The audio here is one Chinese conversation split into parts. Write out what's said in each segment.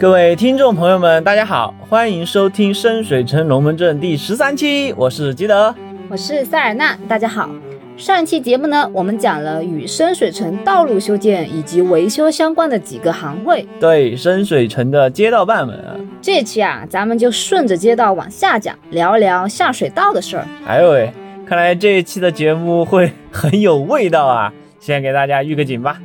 各位听众朋友们，大家好，欢迎收听深水城龙门阵第十三期，我是基德，我是塞尔纳，大家好。上一期节目呢，我们讲了与深水城道路修建以及维修相关的几个行会，对深水城的街道办们啊。这期啊，咱们就顺着街道往下讲，聊一聊下水道的事儿。哎呦喂，看来这一期的节目会很有味道啊！先给大家预个警吧。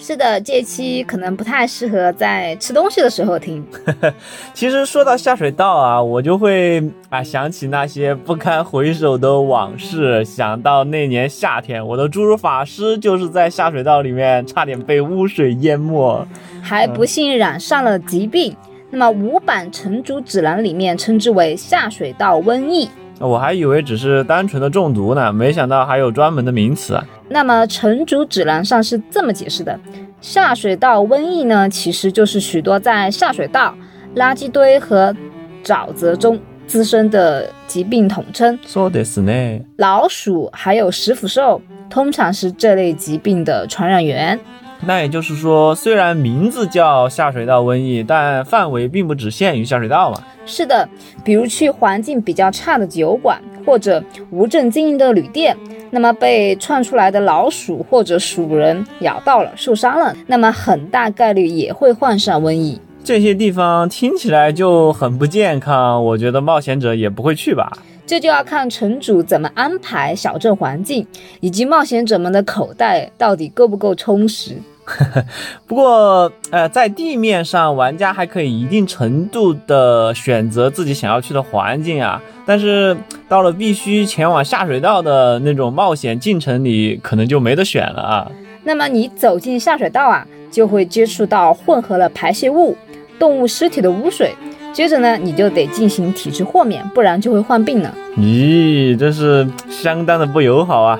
是的，这期可能不太适合在吃东西的时候听。其实说到下水道啊，我就会啊想起那些不堪回首的往事。想到那年夏天，我的侏儒法师就是在下水道里面差点被污水淹没，还不幸染上了疾病。那么五版城主指南里面称之为下水道瘟疫。我还以为只是单纯的中毒呢，没想到还有专门的名词啊。那么城主指南上是这么解释的：下水道瘟疫呢，其实就是许多在下水道、垃圾堆和沼泽中滋生的疾病统称。说的是呢，老鼠还有食腐兽通常是这类疾病的传染源。那也就是说，虽然名字叫下水道瘟疫，但范围并不只限于下水道嘛。是的，比如去环境比较差的酒馆或者无证经营的旅店，那么被窜出来的老鼠或者鼠人咬到了，受伤了，那么很大概率也会患上瘟疫。这些地方听起来就很不健康，我觉得冒险者也不会去吧。这就要看城主怎么安排小镇环境，以及冒险者们的口袋到底够不够充实。不过，呃，在地面上，玩家还可以一定程度的选择自己想要去的环境啊。但是到了必须前往下水道的那种冒险进程里，可能就没得选了啊。那么你走进下水道啊，就会接触到混合了排泄物、动物尸体的污水，接着呢，你就得进行体质豁免，不然就会患病了。咦，真是相当的不友好啊！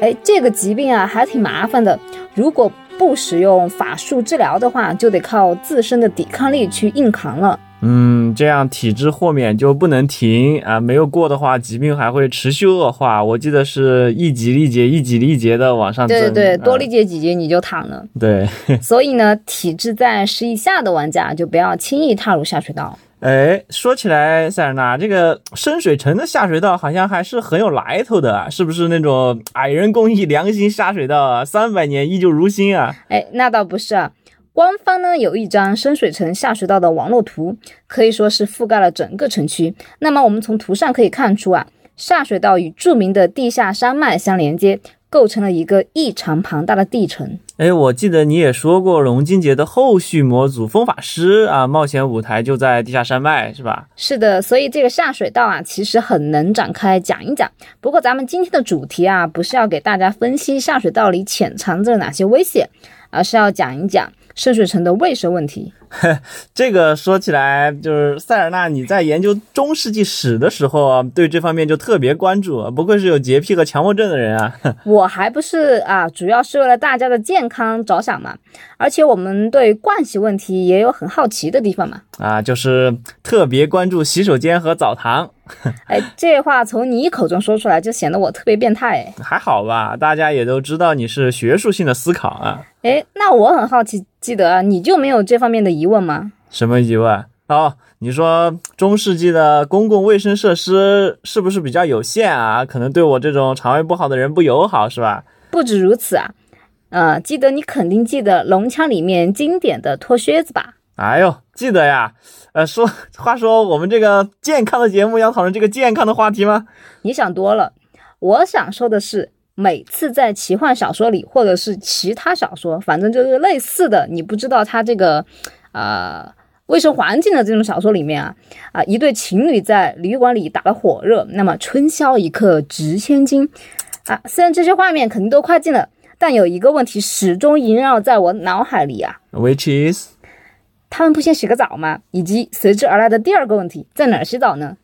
哎，这个疾病啊，还挺麻烦的。如果不使用法术治疗的话，就得靠自身的抵抗力去硬扛了。嗯，这样体质豁免就不能停啊！没有过的话，疾病还会持续恶化。我记得是一级力竭，一级力竭的往上增。对对对，多力竭几级你就躺了。对，所以呢，体质在十以下的玩家就不要轻易踏入下水道。哎，说起来，塞尔纳这个深水城的下水道好像还是很有来头的啊，是不是那种矮人公益良心下水道啊？三百年依旧如新啊？哎，那倒不是啊，官方呢有一张深水城下水道的网络图，可以说是覆盖了整个城区。那么我们从图上可以看出啊，下水道与著名的地下山脉相连接。构成了一个异常庞大的地层。哎，我记得你也说过，龙金杰的后续模组风法师啊，冒险舞台就在地下山脉，是吧？是的，所以这个下水道啊，其实很能展开讲一讲。不过咱们今天的主题啊，不是要给大家分析下水道里潜藏着哪些危险，而是要讲一讲。深水城的卫生问题，这个说起来就是塞尔纳，你在研究中世纪史的时候啊，对这方面就特别关注，不愧是有洁癖和强迫症的人啊。我还不是啊，主要是为了大家的健康着想嘛，而且我们对盥洗问题也有很好奇的地方嘛。啊，就是特别关注洗手间和澡堂。哎，这话从你口中说出来，就显得我特别变态。还好吧，大家也都知道你是学术性的思考啊。哎，那我很好奇，记得你就没有这方面的疑问吗？什么疑问？哦，你说中世纪的公共卫生设施是不是比较有限啊？可能对我这种肠胃不好的人不友好，是吧？不止如此啊，呃，记得你肯定记得龙枪里面经典的脱靴子吧？哎呦，记得呀。呃，说话说，我们这个健康的节目要讨论这个健康的话题吗？你想多了。我想说的是，每次在奇幻小说里，或者是其他小说，反正就是类似的，你不知道它这个，呃，卫生环境的这种小说里面啊，啊，一对情侣在旅馆里打得火热，那么春宵一刻值千金啊。虽然这些画面肯定都快进了，但有一个问题始终萦绕在我脑海里啊，which is。他们不先洗个澡吗？以及随之而来的第二个问题，在哪儿洗澡呢？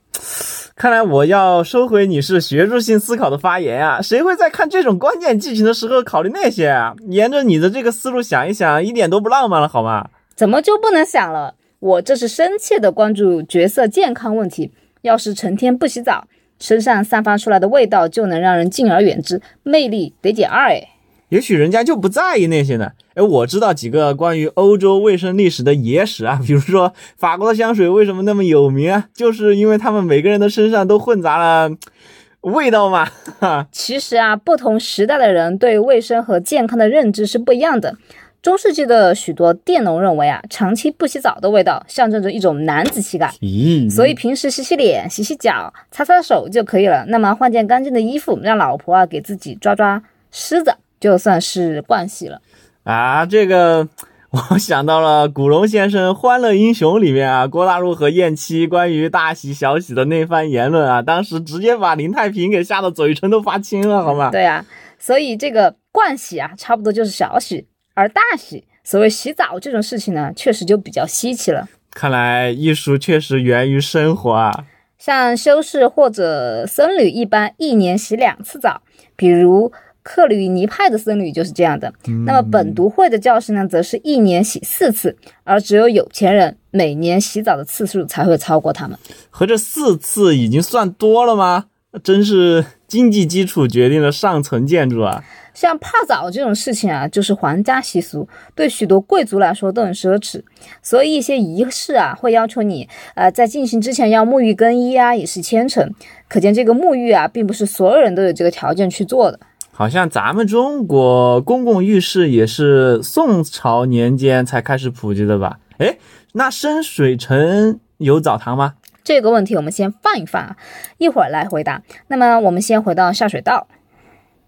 看来我要收回你是学术性思考的发言啊！谁会在看这种关键剧情的时候考虑那些啊？沿着你的这个思路想一想，一点都不浪漫了，好吗？怎么就不能想了？我这是深切的关注角色健康问题。要是成天不洗澡，身上散发出来的味道就能让人敬而远之，魅力得减二哎。也许人家就不在意那些呢。哎，我知道几个关于欧洲卫生历史的野史啊，比如说法国的香水为什么那么有名啊，就是因为他们每个人的身上都混杂了 味道嘛。其实啊，不同时代的人对卫生和健康的认知是不一样的。中世纪的许多佃农认为啊，长期不洗澡的味道象征着一种男子气概，咦，所以平时洗洗脸、洗洗脚、擦擦手就可以了。那么换件干净的衣服，让老婆啊给自己抓抓虱子，就算是惯洗了。啊，这个 我想到了古龙先生《欢乐英雄》里面啊，郭大陆和燕七关于大喜小喜的那番言论啊，当时直接把林太平给吓得嘴唇都发青了，好吗？对啊，所以这个惯洗啊，差不多就是小洗。而大洗，所谓洗澡这种事情呢，确实就比较稀奇了。看来艺术确实源于生活啊。像修士或者僧侣一般一年洗两次澡，比如克吕尼派的僧侣就是这样的。那么本笃会的教士呢，则是一年洗四次，而只有有钱人每年洗澡的次数才会超过他们。合着四次已经算多了吗？真是经济基础决定了上层建筑啊。像泡澡这种事情啊，就是皇家习俗，对许多贵族来说都很奢侈，所以一些仪式啊，会要求你，呃，在进行之前要沐浴更衣啊，以示虔诚。可见这个沐浴啊，并不是所有人都有这个条件去做的。好像咱们中国公共浴室也是宋朝年间才开始普及的吧？哎，那深水城有澡堂吗？这个问题我们先放一放啊，一会儿来回答。那么我们先回到下水道。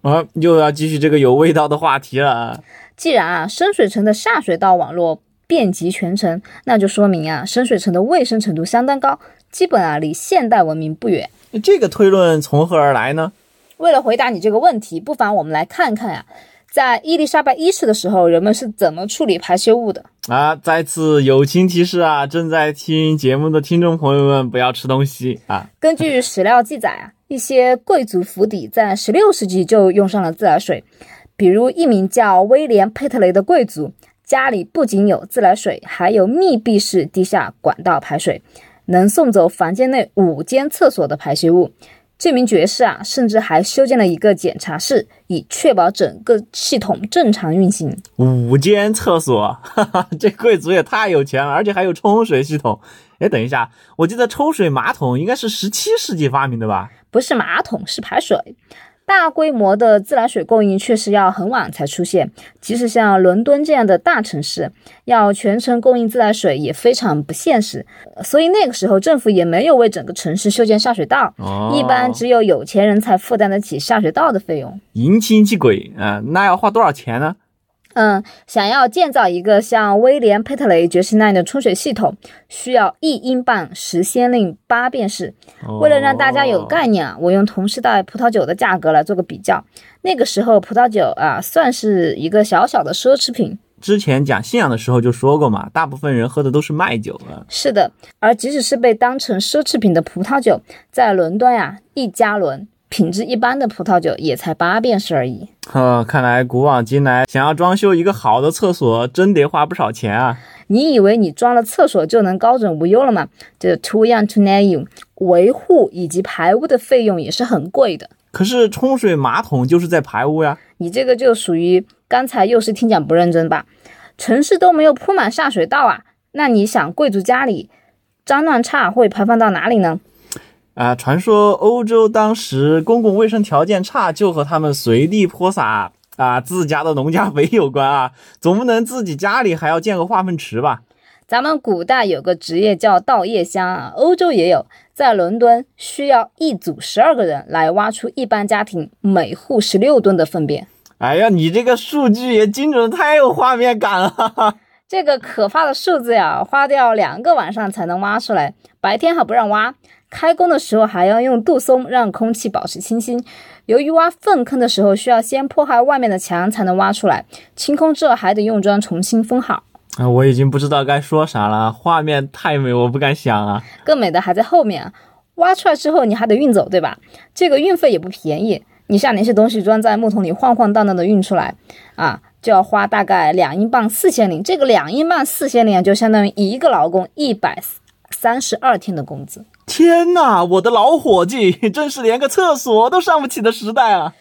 啊，又要继续这个有味道的话题了。既然啊，深水城的下水道网络遍及全城，那就说明啊，深水城的卫生程度相当高，基本啊离现代文明不远。这个推论从何而来呢？为了回答你这个问题，不妨我们来看看呀，在伊丽莎白一世的时候，人们是怎么处理排泄物的啊？再次友情提示啊，正在听节目的听众朋友们，不要吃东西啊。根据史料记载啊。一些贵族府邸在十六世纪就用上了自来水，比如一名叫威廉·佩特雷的贵族，家里不仅有自来水，还有密闭式地下管道排水，能送走房间内五间厕所的排泄物。这名爵士啊，甚至还修建了一个检查室，以确保整个系统正常运行。五间厕所，哈哈，这贵族也太有钱了，而且还有冲水系统。哎，等一下，我记得抽水马桶应该是十七世纪发明的吧？不是马桶，是排水。大规模的自来水供应确实要很晚才出现，即使像伦敦这样的大城市，要全程供应自来水也非常不现实。所以那个时候政府也没有为整个城市修建下水道，一般只有有钱人才负担得起下水道的费用。银亲戚鬼啊，那要花多少钱呢？嗯，想要建造一个像威廉·佩特雷爵士那样的冲水系统，需要一英镑十先令八便士。为了让大家有概念啊，我用同时代葡萄酒的价格来做个比较。那个时候葡萄酒啊，算是一个小小的奢侈品。之前讲信仰的时候就说过嘛，大部分人喝的都是麦酒啊。是的，而即使是被当成奢侈品的葡萄酒，在伦敦呀，一加仑。品质一般的葡萄酒也才八便士而已。呵，看来古往今来，想要装修一个好的厕所，真得花不少钱啊！你以为你装了厕所就能高枕无忧了吗？这 too young to know，维护以及排污的费用也是很贵的。可是冲水马桶就是在排污呀！你这个就属于刚才又是听讲不认真吧？城市都没有铺满下水道啊，那你想贵族家里脏乱差会排放到哪里呢？啊，传说欧洲当时公共卫生条件差，就和他们随地泼洒啊自家的农家肥有关啊，总不能自己家里还要建个化粪池吧？咱们古代有个职业叫倒夜香啊，欧洲也有，在伦敦需要一组十二个人来挖出一般家庭每户十六吨的粪便。哎呀，你这个数据也精准的太有画面感了，这个可怕的数字呀，花掉两个晚上才能挖出来，白天还不让挖。开工的时候还要用杜松让空气保持清新。由于挖粪坑的时候需要先破坏外面的墙才能挖出来，清空之后还得用砖重新封好。啊，我已经不知道该说啥了，画面太美，我不敢想啊。更美的还在后面，挖出来之后你还得运走，对吧？这个运费也不便宜。你像那些东西装在木桶里晃晃荡荡的运出来，啊，就要花大概两英镑四千零。这个两英镑四千零就相当于一个劳工一百三十二天的工资。天哪，我的老伙计，真是连个厕所都上不起的时代啊！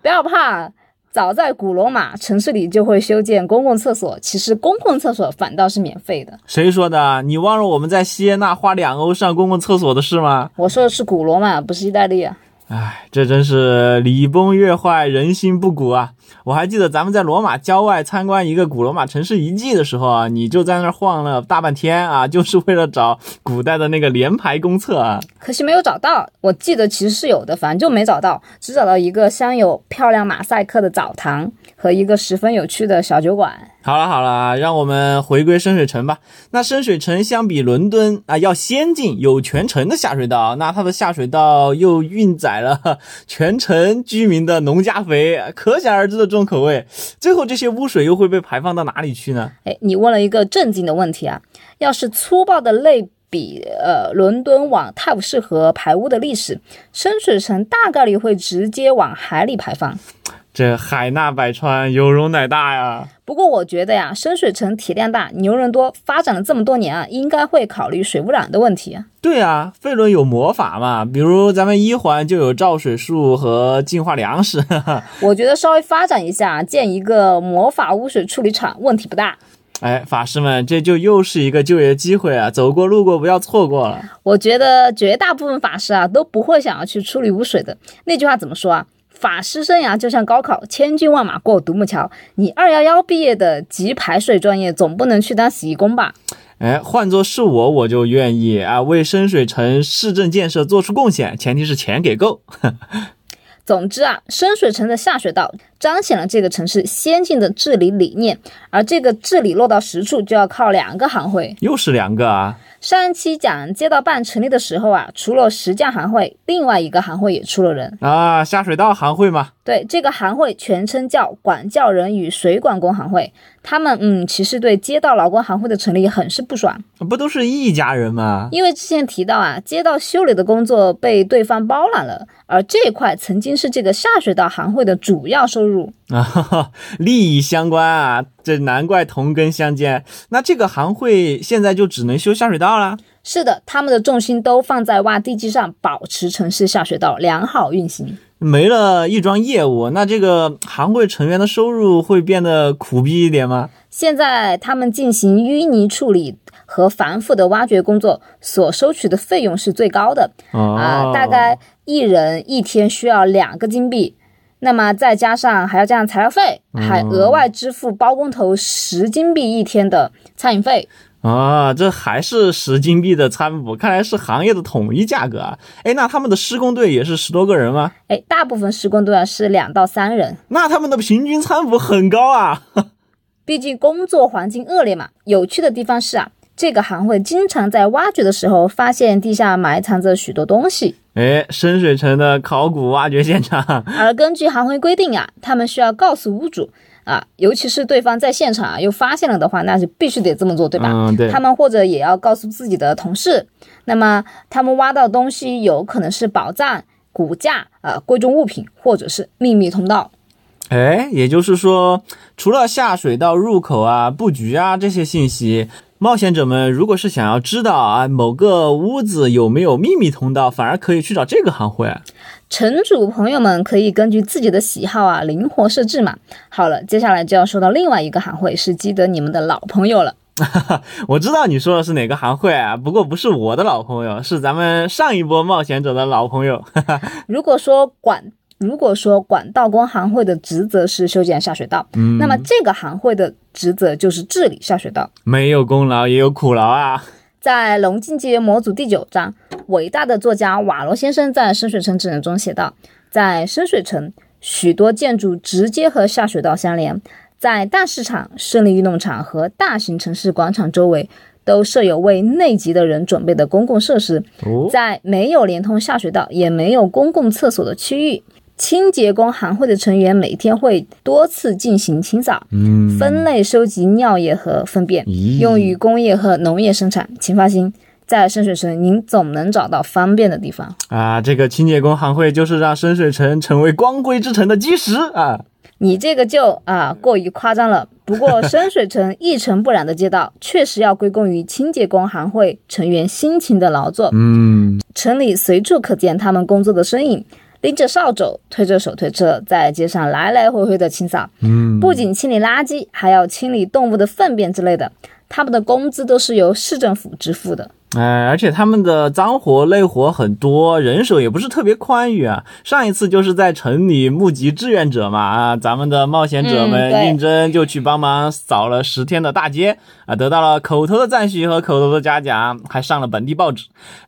不要怕，早在古罗马，城市里就会修建公共厕所，其实公共厕所反倒是免费的。谁说的？你忘了我们在锡耶纳花两欧上公共厕所的事吗？我说的是古罗马，不是意大利啊。唉，这真是礼崩乐坏，人心不古啊！我还记得咱们在罗马郊外参观一个古罗马城市遗迹的时候啊，你就在那儿晃了大半天啊，就是为了找古代的那个联排公厕啊。可惜没有找到。我记得其实是有的，反正就没找到，只找到一个镶有漂亮马赛克的澡堂和一个十分有趣的小酒馆。好了好了，让我们回归深水城吧。那深水城相比伦敦啊，要先进，有全程的下水道。那它的下水道又运载了全城居民的农家肥，可想而知的重口味。最后这些污水又会被排放到哪里去呢？哎，你问了一个正经的问题啊！要是粗暴的类比，呃，伦敦往泰晤士河排污的历史，深水城大概率会直接往海里排放。这海纳百川，有容乃大呀。不过我觉得呀，深水城体量大，牛人多，发展了这么多年啊，应该会考虑水污染的问题啊。对啊，费伦有魔法嘛，比如咱们一环就有造水术和净化粮食。我觉得稍微发展一下，建一个魔法污水处理厂，问题不大。哎，法师们，这就又是一个就业机会啊！走过路过不要错过了。我觉得绝大部分法师啊都不会想要去处理污水的。那句话怎么说啊？法师生涯就像高考，千军万马过独木桥。你二幺幺毕业的集排水专业，总不能去当洗衣工吧？哎，换做是我，我就愿意啊，为深水城市政建设做出贡献，前提是钱给够。总之啊，深水城的下水道彰显了这个城市先进的治理理念，而这个治理落到实处，就要靠两个行会。又是两个啊！上一期讲街道办成立的时候啊，除了石匠行会，另外一个行会也出了人啊，下水道行会吗？对，这个行会全称叫管教人与水管工行会。他们嗯，其实对街道劳工行会的成立很是不爽，不都是一家人吗？因为之前提到啊，街道修理的工作被对方包揽了，而这块曾经是这个下水道行会的主要收入啊，利益相关啊，这难怪同根相煎。那这个行会现在就只能修下水道了？是的，他们的重心都放在挖地基上，保持城市下水道良好运行。没了一桩业务，那这个行会成员的收入会变得苦逼一点吗？现在他们进行淤泥处理和繁复的挖掘工作，所收取的费用是最高的啊，大概一人一天需要两个金币，那么再加上还要加上材料费，还额外支付包工头十金币一天的餐饮费。啊，这还是十金币的餐补，看来是行业的统一价格啊！哎，那他们的施工队也是十多个人吗？哎，大部分施工队啊是两到三人。那他们的平均餐补很高啊！毕竟工作环境恶劣嘛。有趣的地方是啊，这个行会经常在挖掘的时候发现地下埋藏着许多东西。哎，深水城的考古挖掘现场。而根据行会规定啊，他们需要告诉屋主。啊，尤其是对方在现场啊又发现了的话，那就必须得这么做，对吧？嗯，对。他们或者也要告诉自己的同事，那么他们挖到东西有可能是宝藏、骨架啊、贵重物品，或者是秘密通道。哎，也就是说，除了下水道入口啊、布局啊这些信息。冒险者们，如果是想要知道啊某个屋子有没有秘密通道，反而可以去找这个行会。城主朋友们可以根据自己的喜好啊灵活设置嘛。好了，接下来就要说到另外一个行会，是基德你们的老朋友了。我知道你说的是哪个行会啊，不过不是我的老朋友，是咱们上一波冒险者的老朋友。如果说管。如果说管道工行会的职责是修建下水道，嗯，那么这个行会的职责就是治理下水道。没有功劳也有苦劳啊！在《龙进纪元模组》第九章，伟大的作家瓦罗先生在深水城指南中写道：在深水城，许多建筑直接和下水道相连，在大市场、胜利运动场和大型城市广场周围都设有为内急的人准备的公共设施。在没有连通下水道也没有公共厕所的区域。清洁工行会的成员每天会多次进行清扫、分类、收集尿液和粪便，用于工业和农业生产。请放心，在深水城，您总能找到方便的地方啊！这个清洁工行会就是让深水城成为光辉之城的基石啊！你这个就啊过于夸张了。不过，深水城一尘不染的街道确实要归功于清洁工行会成员辛勤的劳作。嗯，城里随处可见他们工作的身影。拎着扫帚，推着手推车，在街上来来回回的清扫。嗯，不仅清理垃圾，还要清理动物的粪便之类的。他们的工资都是由市政府支付的。哎，而且他们的脏活累活很多，人手也不是特别宽裕啊。上一次就是在城里募集志愿者嘛，啊，咱们的冒险者嗯们对应征就去帮忙扫了十天的大街啊，得到了口头的赞许和口头的嘉奖，还上了本地报纸。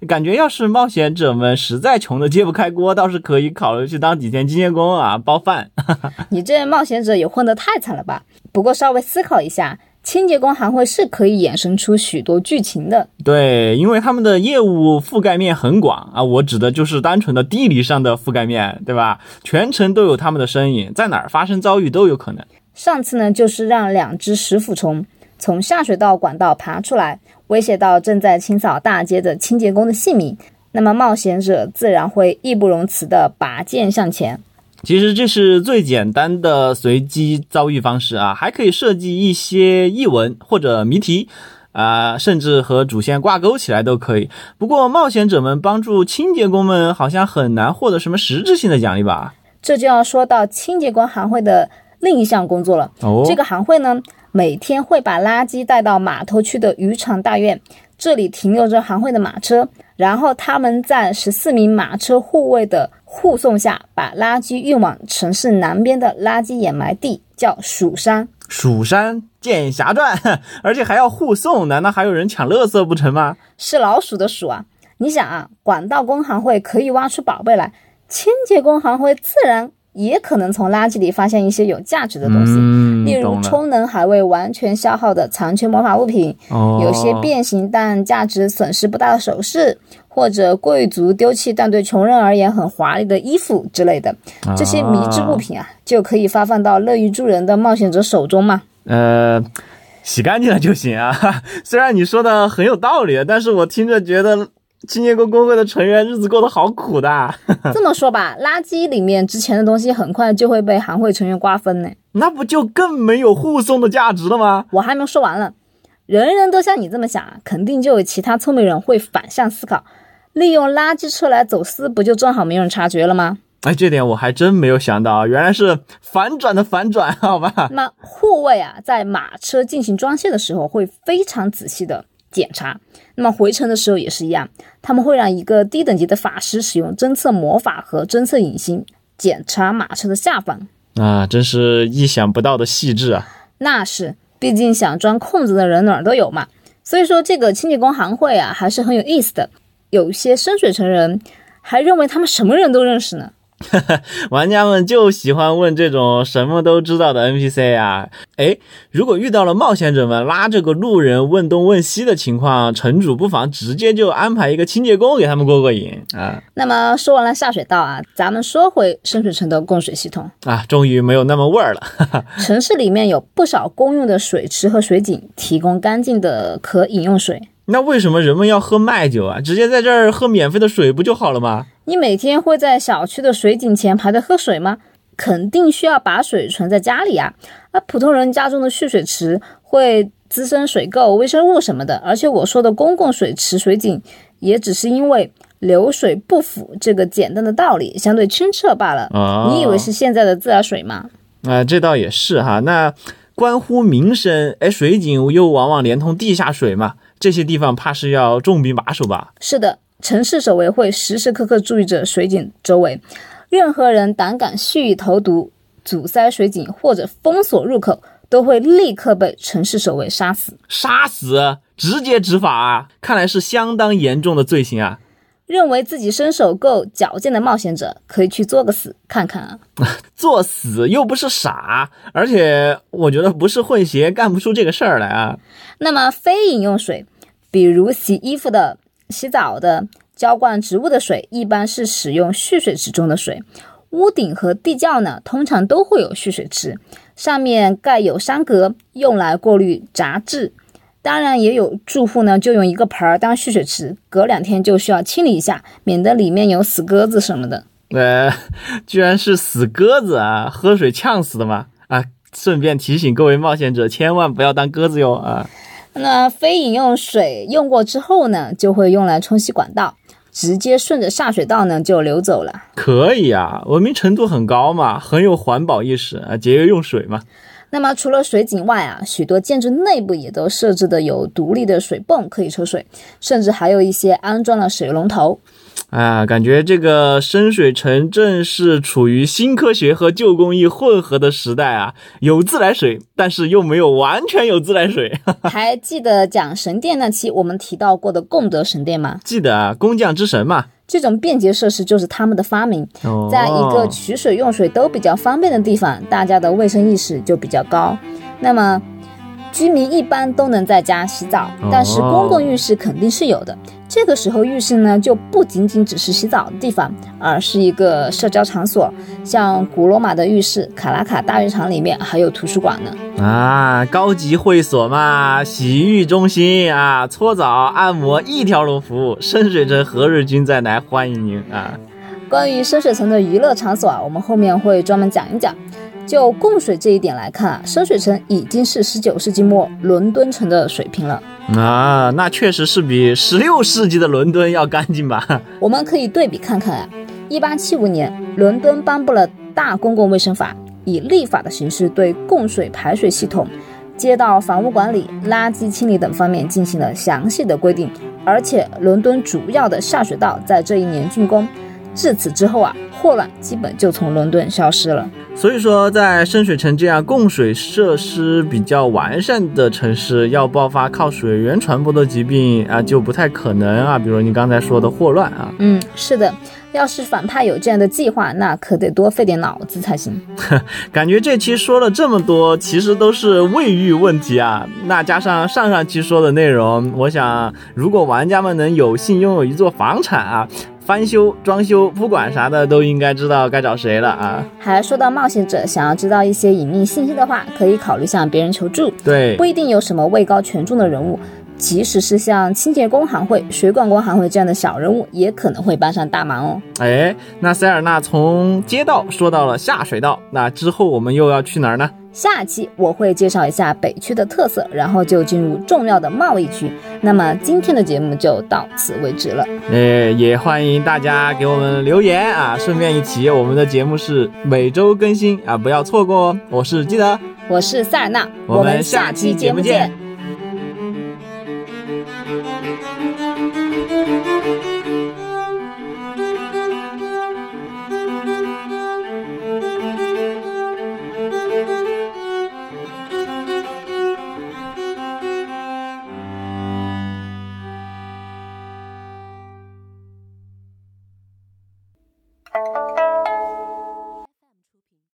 感觉要是冒险者们实在穷的揭不开锅，倒是可以考虑去当几天清洁工啊，包饭。你这冒险者也混得太惨了吧？不过稍微思考一下，清洁工行会是可以衍生出许多剧情的。对，因为他们的业务覆盖面很广啊，我指的就是单纯的地理上的覆盖面，对吧？全程都有他们的身影，在哪儿发生遭遇都有可能。上次呢，就是让两只食腐虫从下水道管道爬出来，威胁到正在清扫大街的清洁工的性命。那么冒险者自然会义不容辞地拔剑向前。其实这是最简单的随机遭遇方式啊，还可以设计一些译文或者谜题。啊、甚至和主线挂钩起来都可以。不过，冒险者们帮助清洁工们好像很难获得什么实质性的奖励吧？这就要说到清洁工行会的另一项工作了。哦，这个行会呢，每天会把垃圾带到码头区的渔场大院，这里停留着行会的马车，然后他们在十四名马车护卫的护送下，把垃圾运往城市南边的垃圾掩埋地，叫蜀山。蜀山剑侠传，而且还要护送，难道还有人抢垃圾不成吗？是老鼠的鼠啊！你想啊，管道工行会可以挖出宝贝来，清洁工行会自然也可能从垃圾里发现一些有价值的东西，嗯例如充能还未完全消耗的残缺魔法物品，哦，有些变形但价值损失不大的首饰，或者贵族丢弃但对穷人而言很华丽的衣服之类的，这些迷之物品啊，就可以发放到乐于助人的冒险者手中嘛。呃，洗干净了就行啊。虽然你说的很有道理，但是我听着觉得清洁工工会的成员日子过得好苦的。啊 这么说吧，垃圾里面值钱的东西很快就会被行会成员瓜分呢。那不就更没有护送的价值了吗？我还没说完了，人人都像你这么想啊，肯定就有其他聪明人会反向思考，利用垃圾车来走私，不就正好没人察觉了吗？哎，这点我还真没有想到啊，原来是反转的反转，好吧？那护卫啊，在马车进行装卸的时候会非常仔细的检查，那么回程的时候也是一样，他们会让一个低等级的法师使用侦测魔法和侦测隐形检查马车的下方。啊，真是意想不到的细致啊！那是，毕竟想钻空子的人哪儿都有嘛。所以说，这个清洁工行会啊，还是很有意思的。有些深水城人还认为他们什么人都认识呢。玩家们就喜欢问这种什么都知道的 NPC 啊。哎，如果遇到了冒险者们拉着个路人问东问西的情况，城主不妨直接就安排一个清洁工给他们过过瘾啊那么说完了下水道啊，咱们说回深水城的供水系统。啊！终于没有那么味儿了。城市里面有不少公用的水池和水井，提供干净的可饮用水。那为什么人们要喝麦酒啊？直接在这儿喝免费的水不就好了吗？你每天会在小区的水井前排队喝水吗？肯定需要把水存在家里啊。那普通人家中的蓄水池会滋生水垢、微生物什么的。而且我说的公共水池、水井，也只是因为流水不腐这个简单的道理相对清澈罢了。哦你以为是现在的自来水吗？啊、这倒也是哈。那关乎民生，哎，水井又往往连通地下水嘛，这些地方怕是要重兵把守吧？是的，城市守卫会时时刻刻注意着水井周围，任何人胆敢蓄意投毒、阻塞水井或者封锁入口，都会立刻被城市守卫杀死。杀死，直接执法啊！看来是相当严重的罪行啊！认为自己身手够矫健的冒险者，可以去作个死看看啊！作死又不是傻，而且我觉得不是混血干不出这个事儿来啊！那么非饮用水，比如洗衣服的、洗澡的、浇灌植物的水，一般是使用蓄水池中的水。屋顶和地窖呢，通常都会有蓄水池，上面盖有山格，用来过滤杂质。当然，也有住户呢，就用一个盆儿当蓄水池，隔两天就需要清理一下，免得里面有死鸽子什么的。呃，居然是死鸽子啊！喝水呛死的吗？啊！顺便提醒各位冒险者，千万不要当鸽子哟啊！那非饮用水用过之后呢，就会用来冲洗管道。直接顺着下水道呢就流走了。可以啊，文明程度很高嘛，很有环保意识啊，节约用水嘛。那么除了水井外啊，许多建筑内部也都设置的有独立的水泵可以抽水，甚至还有一些安装了水龙头。啊，感觉这个深水城正是处于新科学和旧工艺混合的时代啊，有自来水，但是又没有完全有自来水。还记得讲神殿那期我们提到过的贡德神殿吗？记得啊，工匠之神嘛。这种便捷设施就是他们的发明，在一个取水用水都比较方便的地方，大家的卫生意识就比较高。那么。居民一般都能在家洗澡，但是公共浴室肯定是有的。这个时候，浴室呢就不仅仅只是洗澡的地方，而是一个社交场所。像古罗马的浴室，卡拉卡大浴场里面还有图书馆呢。啊，高级会所嘛，洗浴中心啊，搓澡、按摩一条龙服务。深水城何日君再来欢迎您啊！关于深水城的娱乐场所啊，我们后面会专门讲一讲。就供水这一点来看啊，深水城已经是十九世纪末伦敦城的水平了啊，那确实是比十六世纪的伦敦要干净吧？我们可以对比看看啊，一八七五年，伦敦颁布了大公共卫生法，以立法的形式对供水排水系统、街道房屋管理、垃圾清理等方面进行了详细的规定，而且伦敦主要的下水道在这一年竣工。自此之后啊，霍乱基本就从伦敦消失了。所以说，在深水城这样供水设施比较完善的城市，要爆发靠水源传播的疾病啊，就不太可能啊。比如你刚才说的霍乱啊。嗯，是的。要是反派有这样的计划，那可得多费点脑子才行。感觉这期说了这么多，其实都是卫浴问题啊。那加上上上期说的内容，我想，如果玩家们能有幸拥有一座房产啊。翻修、装修、不管啥的，都应该知道该找谁了啊！还说到冒险者，想要知道一些隐秘信息的话，可以考虑向别人求助。对，不一定有什么位高权重的人物，即使是像清洁工行会、水管工行会这样的小人物，也可能会帮上大忙哦。哎，那塞尔纳从街道说到了下水道，那之后我们又要去哪儿呢？下期我会介绍一下北区的特色，然后就进入重要的贸易区。那么今天的节目就到此为止了。呃，也欢迎大家给我们留言啊，顺便一提，我们的节目是每周更新啊，不要错过哦。我是基德，我是塞尔纳，我们下期节目见。